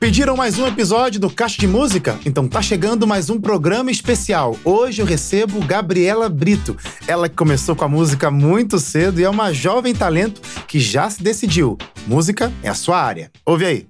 Pediram mais um episódio do Caixa de Música? Então tá chegando mais um programa especial. Hoje eu recebo Gabriela Brito. Ela que começou com a música muito cedo e é uma jovem talento que já se decidiu. Música é a sua área. Ouve aí.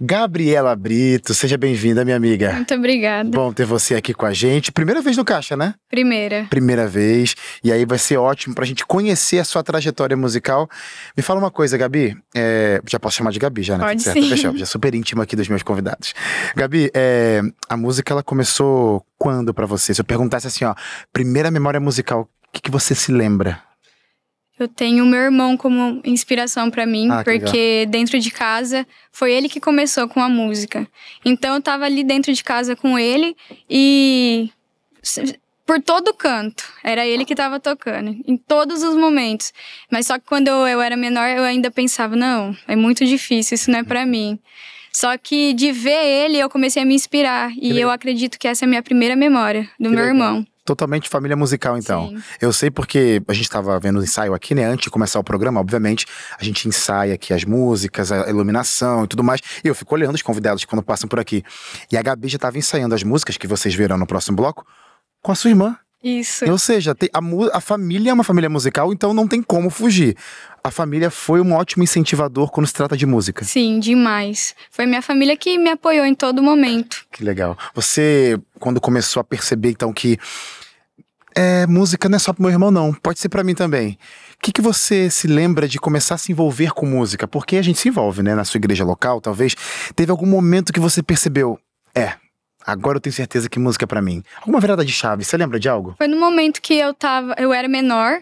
Gabriela Brito, seja bem-vinda, minha amiga. Muito obrigada. Bom ter você aqui com a gente. Primeira vez no Caixa, né? Primeira. Primeira vez. E aí vai ser ótimo pra gente conhecer a sua trajetória musical. Me fala uma coisa, Gabi. É... Já posso chamar de Gabi, já, né? Pode certo? sim. Fechou. Já super íntimo aqui dos meus convidados. Gabi, é... a música ela começou quando pra você? Se eu perguntasse assim, ó, primeira memória musical, o que, que você se lembra? Eu tenho meu irmão como inspiração pra mim, Ah, que porque dentro de casa foi ele que começou com a música. Então eu tava ali dentro de casa com ele e por todo canto, era ele que tava tocando, em todos os momentos. Mas só que quando eu, eu era menor, eu ainda pensava, não, é muito difícil, isso não é pra mim. Só que de ver ele, eu comecei a me inspirar. E legal. eu acredito que essa é a minha primeira memória do Que meu legal. irmão. Totalmente família musical, então. Sim. Eu sei porque a gente tava vendo o ensaio aqui, né? Antes de começar o programa, obviamente, a gente ensaia aqui as músicas, a iluminação e tudo mais. E eu fico olhando os convidados quando passam por aqui. E a Gabi já tava ensaiando as músicas que vocês verão no próximo bloco com a sua irmã. Isso. Ou seja, a, a família é uma família musical, então não tem como fugir. A família foi um ótimo incentivador quando se trata de música. Sim, demais. Foi minha família que me apoiou em todo momento. Que legal. Você, quando começou a perceber, então, que é, música não é só pro meu irmão, não. Pode ser pra mim também. O que, que você se lembra de começar a se envolver com música? Porque a gente se envolve, né? Na sua igreja local, talvez. Teve algum momento que você percebeu, agora eu tenho certeza que música é pra mim. Alguma virada de chave, você lembra de algo? Foi no momento que eu tava, eu era menor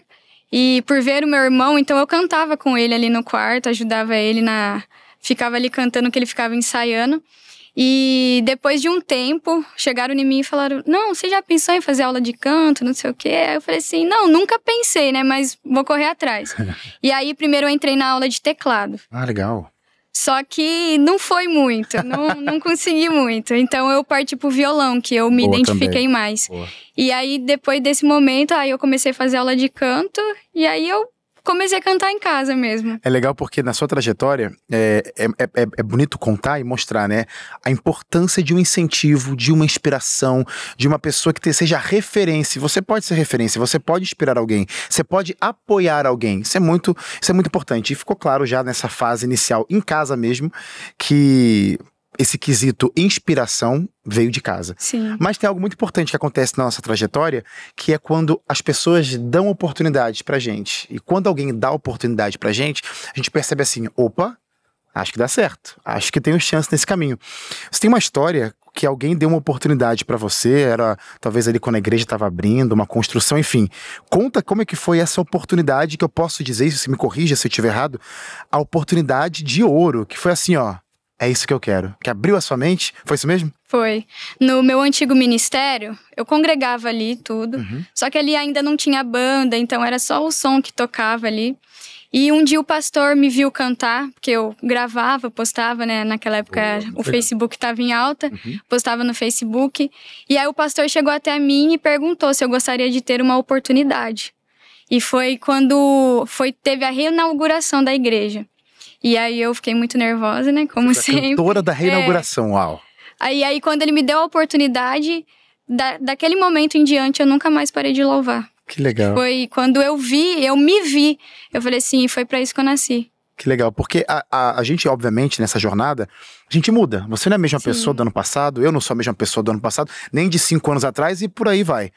e por ver o meu irmão, então eu cantava com ele ali no quarto, ajudava ele na ficava ali cantando que ele ficava ensaiando. E depois de um tempo, chegaram em mim e falaram: "Não, você já pensou em fazer aula de canto, não sei o quê?" Aí eu falei assim: "Não, nunca pensei, né, mas vou correr atrás". e aí primeiro eu entrei na aula de teclado. Ah, legal. Só que não foi muito, não, não consegui muito. Então eu parti pro violão, que eu me Boa identifiquei também. mais. Boa. E aí, depois desse momento, aí eu comecei a fazer aula de canto. E aí eu comecei a cantar em casa mesmo. É legal porque na sua trajetória é, é, é, é bonito contar e mostrar, né? A importância de um incentivo, de uma inspiração, de uma pessoa que te- seja referência. Você pode ser referência, você pode inspirar alguém, você pode apoiar alguém. Isso é muito, isso é muito importante. E ficou claro já nessa fase inicial, em casa mesmo, que esse quesito inspiração veio de casa. Sim. Mas tem algo muito importante que acontece na nossa trajetória, que é quando as pessoas dão oportunidades pra gente. E quando alguém dá oportunidade pra gente, a gente percebe assim: opa, acho que dá certo. Acho que tenho chance nesse caminho. Você tem uma história que alguém deu uma oportunidade pra você, era talvez ali quando a igreja estava abrindo, uma construção, enfim. Conta como é que foi essa oportunidade que eu posso dizer, se você me corrija se eu estiver errado, a oportunidade de ouro, que foi assim, ó, é isso que eu quero. Que abriu a sua mente, foi isso mesmo? Foi. No meu antigo ministério, eu congregava ali tudo. Uhum. Só que ali ainda não tinha banda, então era só o som que tocava ali. E um dia o pastor me viu cantar, porque eu gravava, postava, né? Naquela época Boa, o. Facebook estava em alta, Uhum. postava no Facebook. E aí o pastor chegou até mim e perguntou se eu gostaria de ter uma oportunidade. E foi quando foi teve a reinauguração da igreja. E aí eu fiquei muito nervosa, né? Como A sempre. cantora da reinauguração, uau. Aí, aí quando ele me deu a oportunidade, da, daquele momento em diante eu nunca mais parei de louvar. Que legal. Foi quando eu vi, eu me vi. Eu falei assim, foi pra isso que eu nasci. Que legal, porque a, a, a gente, obviamente, nessa jornada, a gente muda. Você não é a mesma Sim. pessoa do ano passado, eu não sou a mesma pessoa do ano passado, nem de cinco anos atrás e por aí vai.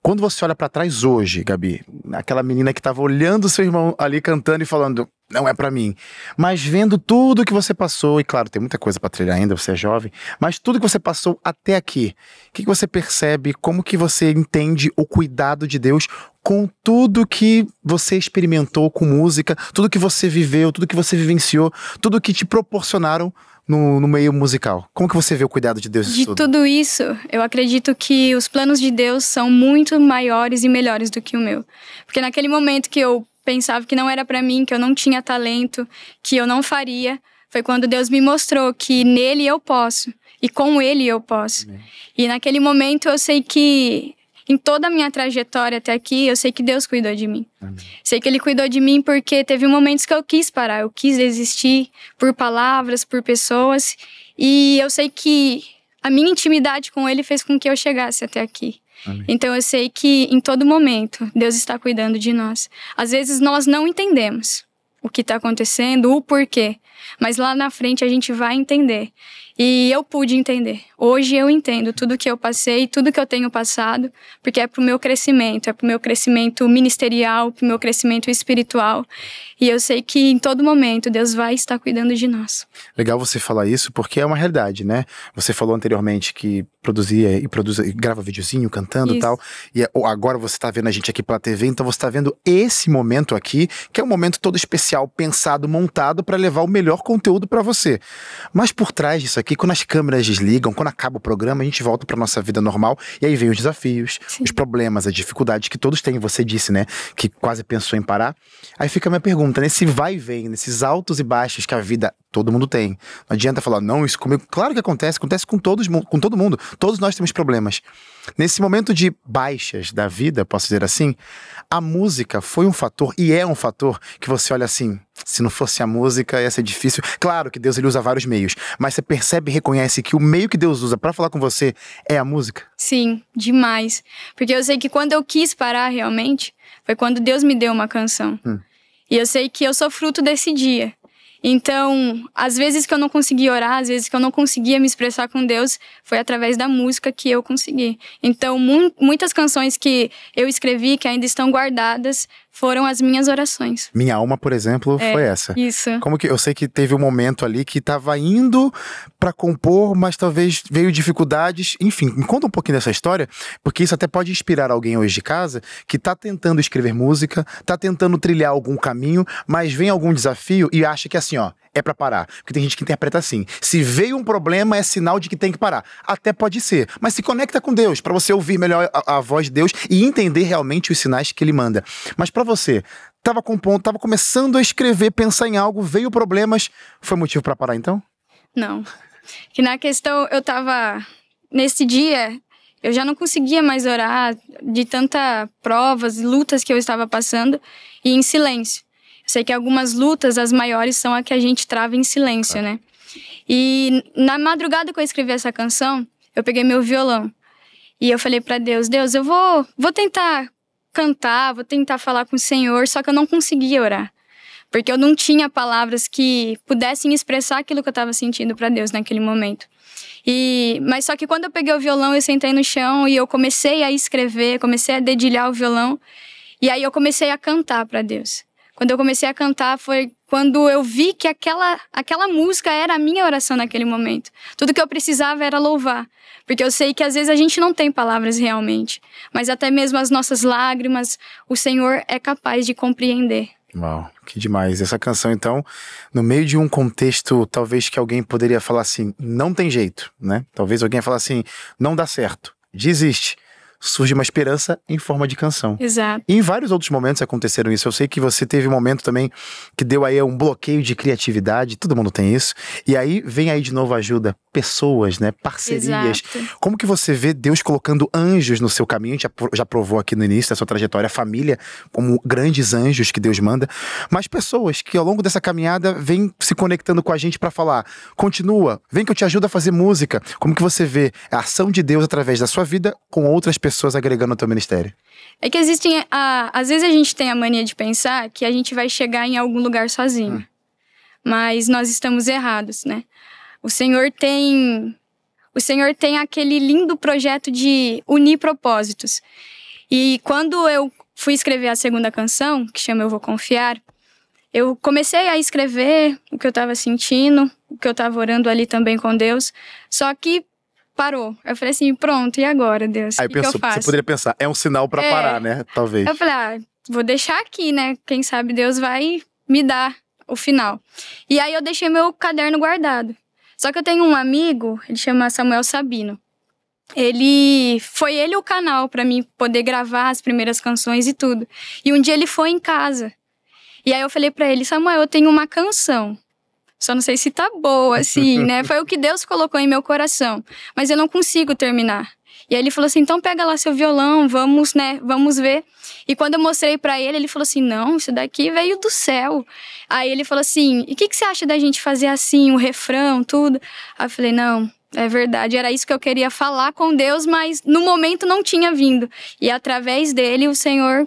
Quando você olha pra trás hoje, Gabi, aquela menina que tava olhando seu irmão ali cantando e falando, não é pra mim, mas vendo tudo que você passou, e claro, tem muita coisa pra trilhar ainda, você é jovem, mas tudo que você passou até aqui, o que, que você percebe, como que você entende o cuidado de Deus com tudo que você experimentou com música, tudo que você viveu, tudo que você vivenciou, tudo que te proporcionaram no, no meio musical. Como que você vê o cuidado de Deus De tudo? tudo isso, eu acredito que os planos de Deus são muito maiores e melhores do que o meu. Porque naquele momento que eu pensava que não era pra mim, que eu não tinha talento, que eu não faria, foi quando Deus me mostrou que nele eu posso e com ele eu posso. Amém. E naquele momento eu sei que em toda a minha trajetória até aqui, eu sei que Deus cuidou de mim. Amém. Sei que Ele cuidou de mim porque teve momentos que eu quis parar, eu quis desistir por palavras, por pessoas. E eu sei que a minha intimidade com Ele fez com que eu chegasse até aqui. Então eu sei que em todo momento Deus está cuidando de nós. Às vezes nós não entendemos o que está acontecendo, o porquê, mas lá na frente a gente vai entender. E eu pude entender. Hoje eu entendo tudo que eu passei, tudo que eu tenho passado, porque é pro meu crescimento, é pro meu crescimento ministerial, pro meu crescimento espiritual. E eu sei que em todo momento Deus vai estar cuidando de nós. Legal você falar isso, porque é uma realidade, né? Você falou anteriormente que produzia e produz e grava videozinho cantando e tal. E é- agora você tá vendo a gente aqui pela TV, então você tá vendo esse momento aqui, que é um momento todo especial, pensado, montado para levar o melhor conteúdo para você. Mas por trás disso aqui, quando as câmeras desligam, quando acaba o programa, a gente volta para nossa vida normal e aí vem os desafios, Sim. os problemas, as dificuldades que todos têm. Você disse, né, que quase pensou em parar. Aí fica a minha pergunta, nesse vai e vem, nesses altos e baixos que a vida todo mundo tem. Não adianta falar, não, isso comigo. Claro que acontece, acontece com todos, com todo mundo. Todos nós temos problemas. Nesse momento de baixas da vida, posso dizer assim, a música foi um fator e é um fator que você olha assim, se não fosse a música ia ser difícil. Claro que Deus ele usa vários meios, mas você percebe e reconhece que o meio que Deus usa para falar com você é a música. Sim, demais. Porque eu sei que quando eu quis parar realmente, foi quando Deus me deu uma canção. Hum. E eu sei que eu sou fruto desse dia. Então, às vezes que eu não conseguia orar, às vezes que eu não conseguia me expressar com Deus, foi através da música que eu consegui. Então, mu- muitas canções que eu escrevi, que ainda estão guardadas, foram as minhas orações. Minha alma, por exemplo, É. foi essa. Isso. Como que eu sei que teve um momento ali que tava indo pra compor, mas talvez veio dificuldades. Enfim, me conta um pouquinho dessa história, porque isso até pode inspirar alguém hoje de casa que tá tentando escrever música, tá tentando trilhar algum caminho, mas vem algum desafio e acha que assim, ó, é pra parar. Porque tem gente que interpreta assim: se veio um problema é sinal de que tem que parar. Até pode ser, mas se conecta com Deus pra você ouvir melhor a, a voz de Deus e entender realmente os sinais que ele manda. Mas pra você, tava compondo, tava começando a escrever, pensar em algo, veio problemas, foi motivo pra parar então? Não. Que na questão, eu tava. Nesse dia, eu já não conseguia mais orar de tanta provas, lutas que eu estava passando e em silêncio. Eu sei que algumas lutas, as maiores, são a que a gente trava em silêncio, né? E na madrugada que eu escrevi essa canção, eu peguei meu violão e eu falei pra Deus: Deus, eu vou, vou tentar cantar, vou tentar falar com o Senhor, só que eu não conseguia orar porque eu não tinha palavras que pudessem expressar aquilo que eu estava sentindo para Deus naquele momento. E mas só que quando eu peguei o violão, eu sentei no chão e eu comecei a escrever, comecei a dedilhar o violão e aí eu comecei a cantar para Deus. Quando eu comecei a cantar foi quando eu vi que aquela aquela música era a minha oração naquele momento. Tudo que eu precisava era louvar, porque eu sei que às vezes a gente não tem palavras realmente, mas até mesmo as nossas lágrimas, o Senhor é capaz de compreender. Uau, que demais. Essa canção, então, no meio de um contexto, talvez que alguém poderia falar assim, não tem jeito, né? Talvez alguém falar assim, não dá certo, desiste. Surge uma esperança em forma de canção. Exato. E em vários outros momentos aconteceram isso. Eu sei que você teve um momento também que deu aí um bloqueio de criatividade, todo mundo tem isso. E aí vem aí de novo a ajuda, pessoas, né? Parcerias. Exato. Como que você vê Deus colocando anjos no seu caminho? A gente já provou aqui no início da sua trajetória, a família, como grandes anjos que Deus manda, mas pessoas que ao longo dessa caminhada vêm se conectando com a gente para falar: continua, vem que eu te ajudo a fazer música. Como que você vê a ação de Deus através da sua vida com outras pessoas agregando ao teu ministério? É que existem. A, às vezes a gente tem a mania de pensar que a gente vai chegar em algum lugar sozinho. Mas nós estamos errados, né? O Senhor tem. O Senhor tem aquele lindo projeto de unir propósitos. E quando eu fui escrever a segunda canção, que chama Eu Vou Confiar, eu comecei a escrever o que eu estava sentindo, o que eu estava orando ali também com Deus. Só que parou. Eu falei assim: pronto, e agora, Deus? Aí que, que eu pensou, faço? você poderia pensar, é um sinal para É. parar, né? Talvez. Eu falei, ah, vou deixar aqui, né? Quem sabe Deus vai me dar o final. E aí eu deixei meu caderno guardado. Só que eu tenho um amigo, ele chama Samuel Sabino. Ele foi ele o canal para mim poder gravar as primeiras canções e tudo. E um dia ele foi em casa. E aí eu falei para ele, Samuel, eu tenho uma canção. Só não sei se tá boa assim, né? Foi o que Deus colocou em meu coração, mas eu não consigo terminar. E aí ele falou assim: então pega lá seu violão, vamos, né? Vamos ver. E quando eu mostrei para ele, ele falou assim: não, isso daqui veio do céu. Aí ele falou assim: e o que, que você acha da gente fazer assim, o refrão, tudo? Aí eu falei: não, é verdade, era isso que eu queria falar com Deus, mas no momento não tinha vindo. E através dele, o Senhor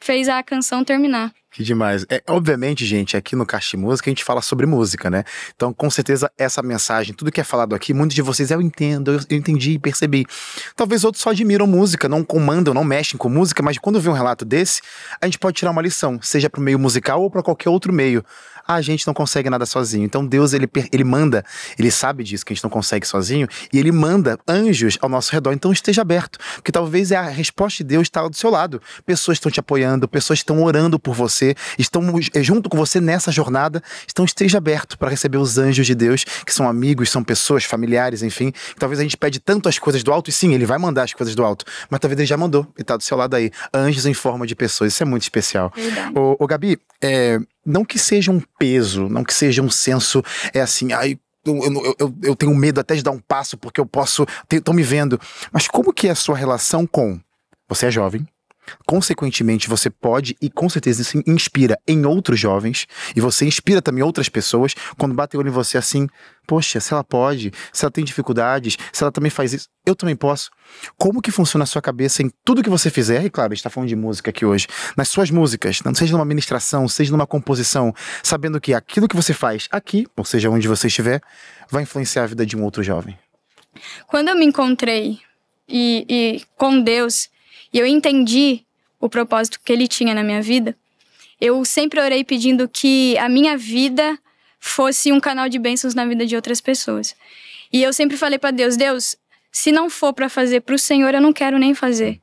fez a canção terminar. Que demais. É, obviamente, gente, aqui no Caixa Música a gente fala sobre música, né? Então, com certeza, essa mensagem, tudo que é falado aqui, muitos de vocês eu entendo, eu, eu entendi, percebi. Talvez outros só admiram música, não comandam, não mexem com música, mas quando vê um relato desse, a gente pode tirar uma lição, seja para o meio musical ou para qualquer outro meio a gente não consegue nada sozinho. Então Deus, ele, ele manda, ele sabe disso, que a gente não consegue sozinho, e ele manda anjos ao nosso redor. Então esteja aberto, porque talvez é a resposta de Deus está do seu lado. Pessoas estão te apoiando, pessoas estão orando por você, estão eh, junto com você nessa jornada. Então esteja aberto para receber os anjos de Deus, que são amigos, são pessoas, familiares, enfim. Talvez a gente pede tanto as coisas do alto, e sim, ele vai mandar as coisas do alto, mas talvez ele já mandou e está do seu lado aí. Anjos em forma de pessoas, isso é muito especial. Verdade. Ô, ô Gabi, é, não que seja um peso, não que seja um senso, é assim, ai, eu, eu, eu, eu, tenho medo até de dar um passo porque eu posso, estão me vendo. Mas como que é a sua relação com, você é jovem, Consequentemente, você pode e com certeza isso inspira em outros jovens e você inspira também outras pessoas quando bate o olho em você assim, poxa, se ela pode, se ela tem dificuldades, se ela também faz isso, eu também posso. Como que funciona a sua cabeça em tudo que você fizer? E claro, a gente está falando de música aqui hoje, nas suas músicas, não seja numa ministração, seja numa composição, sabendo que aquilo que você faz aqui, ou seja, onde você estiver, vai influenciar a vida de um outro jovem. Quando eu me encontrei e, e com Deus, e eu entendi o propósito que ele tinha na minha vida, eu sempre orei pedindo que a minha vida fosse um canal de bênçãos na vida de outras pessoas. E eu sempre falei para Deus: Deus, se não for para fazer para o Senhor, eu não quero nem fazer.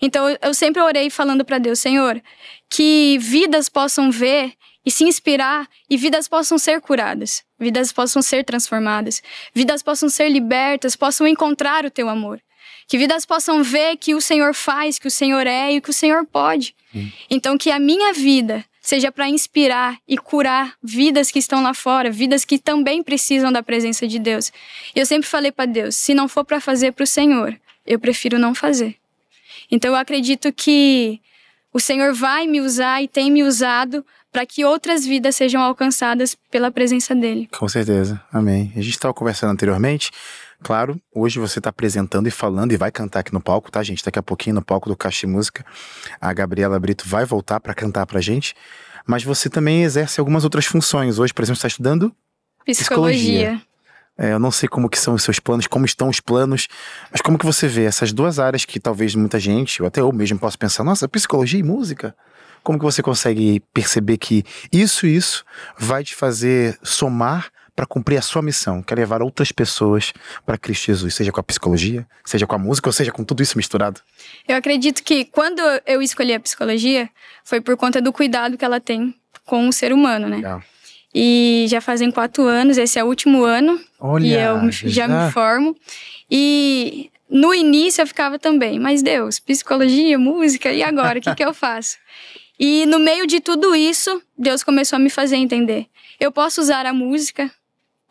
Então eu sempre orei falando para Deus: Senhor, que vidas possam ver e se inspirar e vidas possam ser curadas, vidas possam ser transformadas, vidas possam ser libertas, possam encontrar o teu amor. Que vidas possam ver que o Senhor faz, que o Senhor é e que o Senhor pode. Hum. Então, que a minha vida seja para inspirar e curar vidas que estão lá fora, vidas que também precisam da presença de Deus. E eu sempre falei para Deus: se não for para fazer para o Senhor, eu prefiro não fazer. Então, eu acredito que o Senhor vai me usar e tem me usado para que outras vidas sejam alcançadas pela presença dele. Com certeza, amém. A gente estava conversando anteriormente Claro, hoje você está apresentando e falando e vai cantar aqui no palco, tá, gente? Daqui a pouquinho no palco do Caixa Música, a Gabriela Brito vai voltar para cantar pra gente. Mas você também exerce algumas outras funções. Hoje, por exemplo, está estudando psicologia. psicologia. É, eu não sei como que são os seus planos, como estão os planos, mas como que você vê essas duas áreas que talvez muita gente, ou até eu mesmo posso pensar, nossa, psicologia e música? Como que você consegue perceber que isso e isso vai te fazer somar para cumprir a sua missão, que é levar outras pessoas para Cristo Jesus, seja com a psicologia, seja com a música, ou seja com tudo isso misturado? Eu acredito que quando eu escolhi a psicologia, foi por conta do cuidado que ela tem com o ser humano, né? Legal. E já fazem quatro anos, esse é o último ano. Olha, e eu já, já me formo. E no início eu ficava também, mas Deus, psicologia, música, e agora? O que, que eu faço? E no meio de tudo isso, Deus começou a me fazer entender. Eu posso usar a música,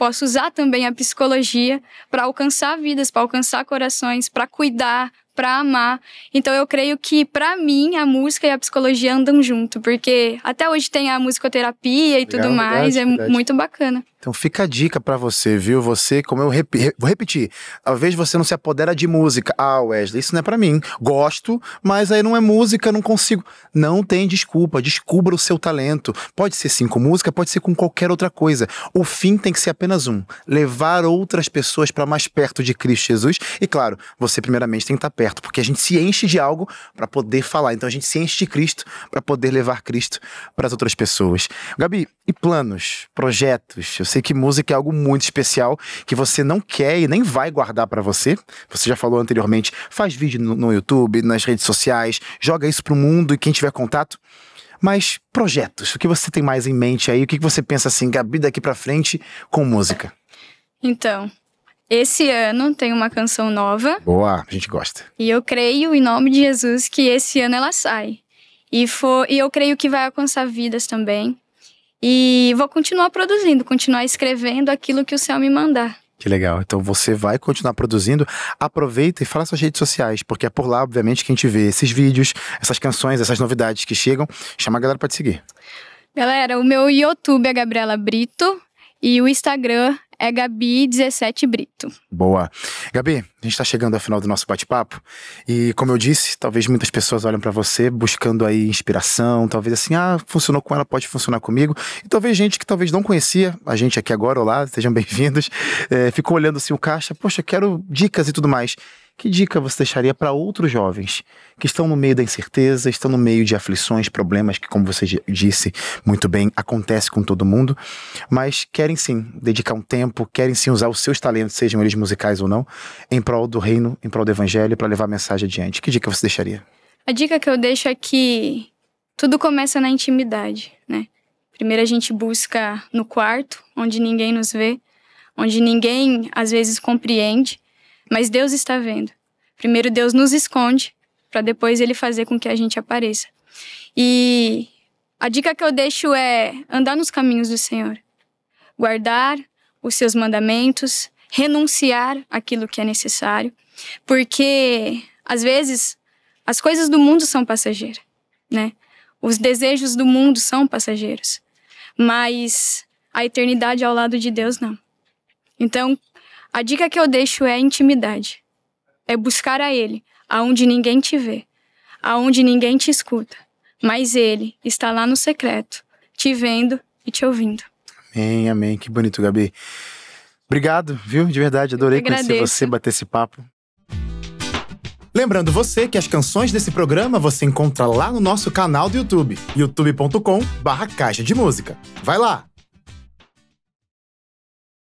posso usar também a psicologia para alcançar vidas, para alcançar corações, para cuidar, para amar. Então eu creio que para mim a música e a psicologia andam junto, porque até hoje tem a musicoterapia e Legal, tudo mais, verdade, é verdade. muito bacana. Então fica a dica para você, viu? Você, como eu rep vou repetir, talvez você não se apodera de música. Ah, Wesley, isso não é para mim. Gosto, mas aí não é música, não consigo. Não tem desculpa, descubra o seu talento. Pode ser sim com música, pode ser com qualquer outra coisa. O fim tem que ser apenas um: levar outras pessoas para mais perto de Cristo Jesus. E claro, você primeiramente tem que estar perto, porque a gente se enche de algo para poder falar. Então a gente se enche de Cristo para poder levar Cristo para as outras pessoas. Gabi, e planos, projetos? Eu sei que música é algo muito especial que você não quer e nem vai guardar para você. Você já falou anteriormente, faz vídeo no, no YouTube, nas redes sociais, joga isso pro mundo e quem tiver contato. Mas projetos, o que você tem mais em mente aí? O que você pensa assim, Gabi, daqui para frente com música? Então, esse ano tem uma canção nova. Boa, a gente gosta. E eu creio, em nome de Jesus, que esse ano ela sai. E, for, e eu creio que vai alcançar vidas também. E vou continuar produzindo, continuar escrevendo aquilo que o céu me mandar. Que legal. Então você vai continuar produzindo. Aproveita e fala suas redes sociais, porque é por lá, obviamente, que a gente vê esses vídeos, essas canções, essas novidades que chegam. Chama a galera para te seguir. Galera, o meu YouTube é Gabriela Brito e o Instagram é Gabi17 Brito. Boa. Gabi, a gente está chegando ao final do nosso bate-papo e, como eu disse, talvez muitas pessoas olhem para você buscando aí inspiração, talvez assim, ah, funcionou com ela, pode funcionar comigo. E talvez gente que talvez não conhecia a gente aqui agora, olá, sejam bem-vindos, é, ficou olhando assim o caixa, poxa, quero dicas e tudo mais. Que dica você deixaria para outros jovens que estão no meio da incerteza, estão no meio de aflições, problemas que, como você disse muito bem, acontece com todo mundo, mas querem sim dedicar um tempo, querem sim usar os seus talentos, sejam eles musicais ou não, em prol do reino, em prol do evangelho, para levar a mensagem adiante? Que dica você deixaria? A dica que eu deixo é que tudo começa na intimidade, né? Primeiro a gente busca no quarto, onde ninguém nos vê, onde ninguém às vezes compreende, mas Deus está vendo. Primeiro Deus nos esconde, para depois ele fazer com que a gente apareça. E a dica que eu deixo é andar nos caminhos do Senhor. Guardar os seus mandamentos, renunciar aquilo que é necessário, porque às vezes as coisas do mundo são passageiras, né? Os desejos do mundo são passageiros, mas a eternidade ao lado de Deus não. Então, a dica que eu deixo é intimidade. É buscar a Ele, aonde ninguém te vê, aonde ninguém te escuta, mas Ele está lá no secreto, te vendo e te ouvindo. Amém, amém. Que bonito, Gabi. Obrigado, viu? De verdade, adorei conhecer você, bater esse papo. Lembrando você que as canções desse programa você encontra lá no nosso canal do YouTube, youtube.com/barra Caixa de Música. Vai lá!